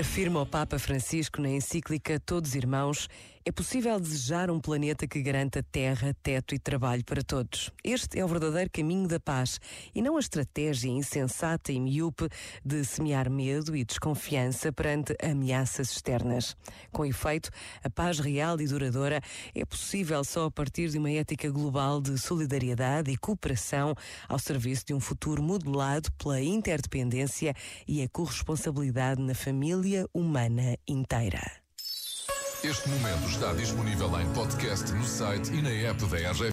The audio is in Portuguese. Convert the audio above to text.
Afirma o Papa Francisco na encíclica Todos Irmãos, é possível desejar um planeta que garanta terra, teto e trabalho para todos. Este é o verdadeiro caminho da paz e não a estratégia insensata e miúpe de semear medo e desconfiança perante ameaças externas. Com efeito, a paz real e duradoura é possível só a partir de uma ética global de solidariedade e cooperação ao serviço de um futuro modelado pela interdependência e a corresponsabilidade na família humana inteira. Este momento está disponível em podcast no site e na app da RGF.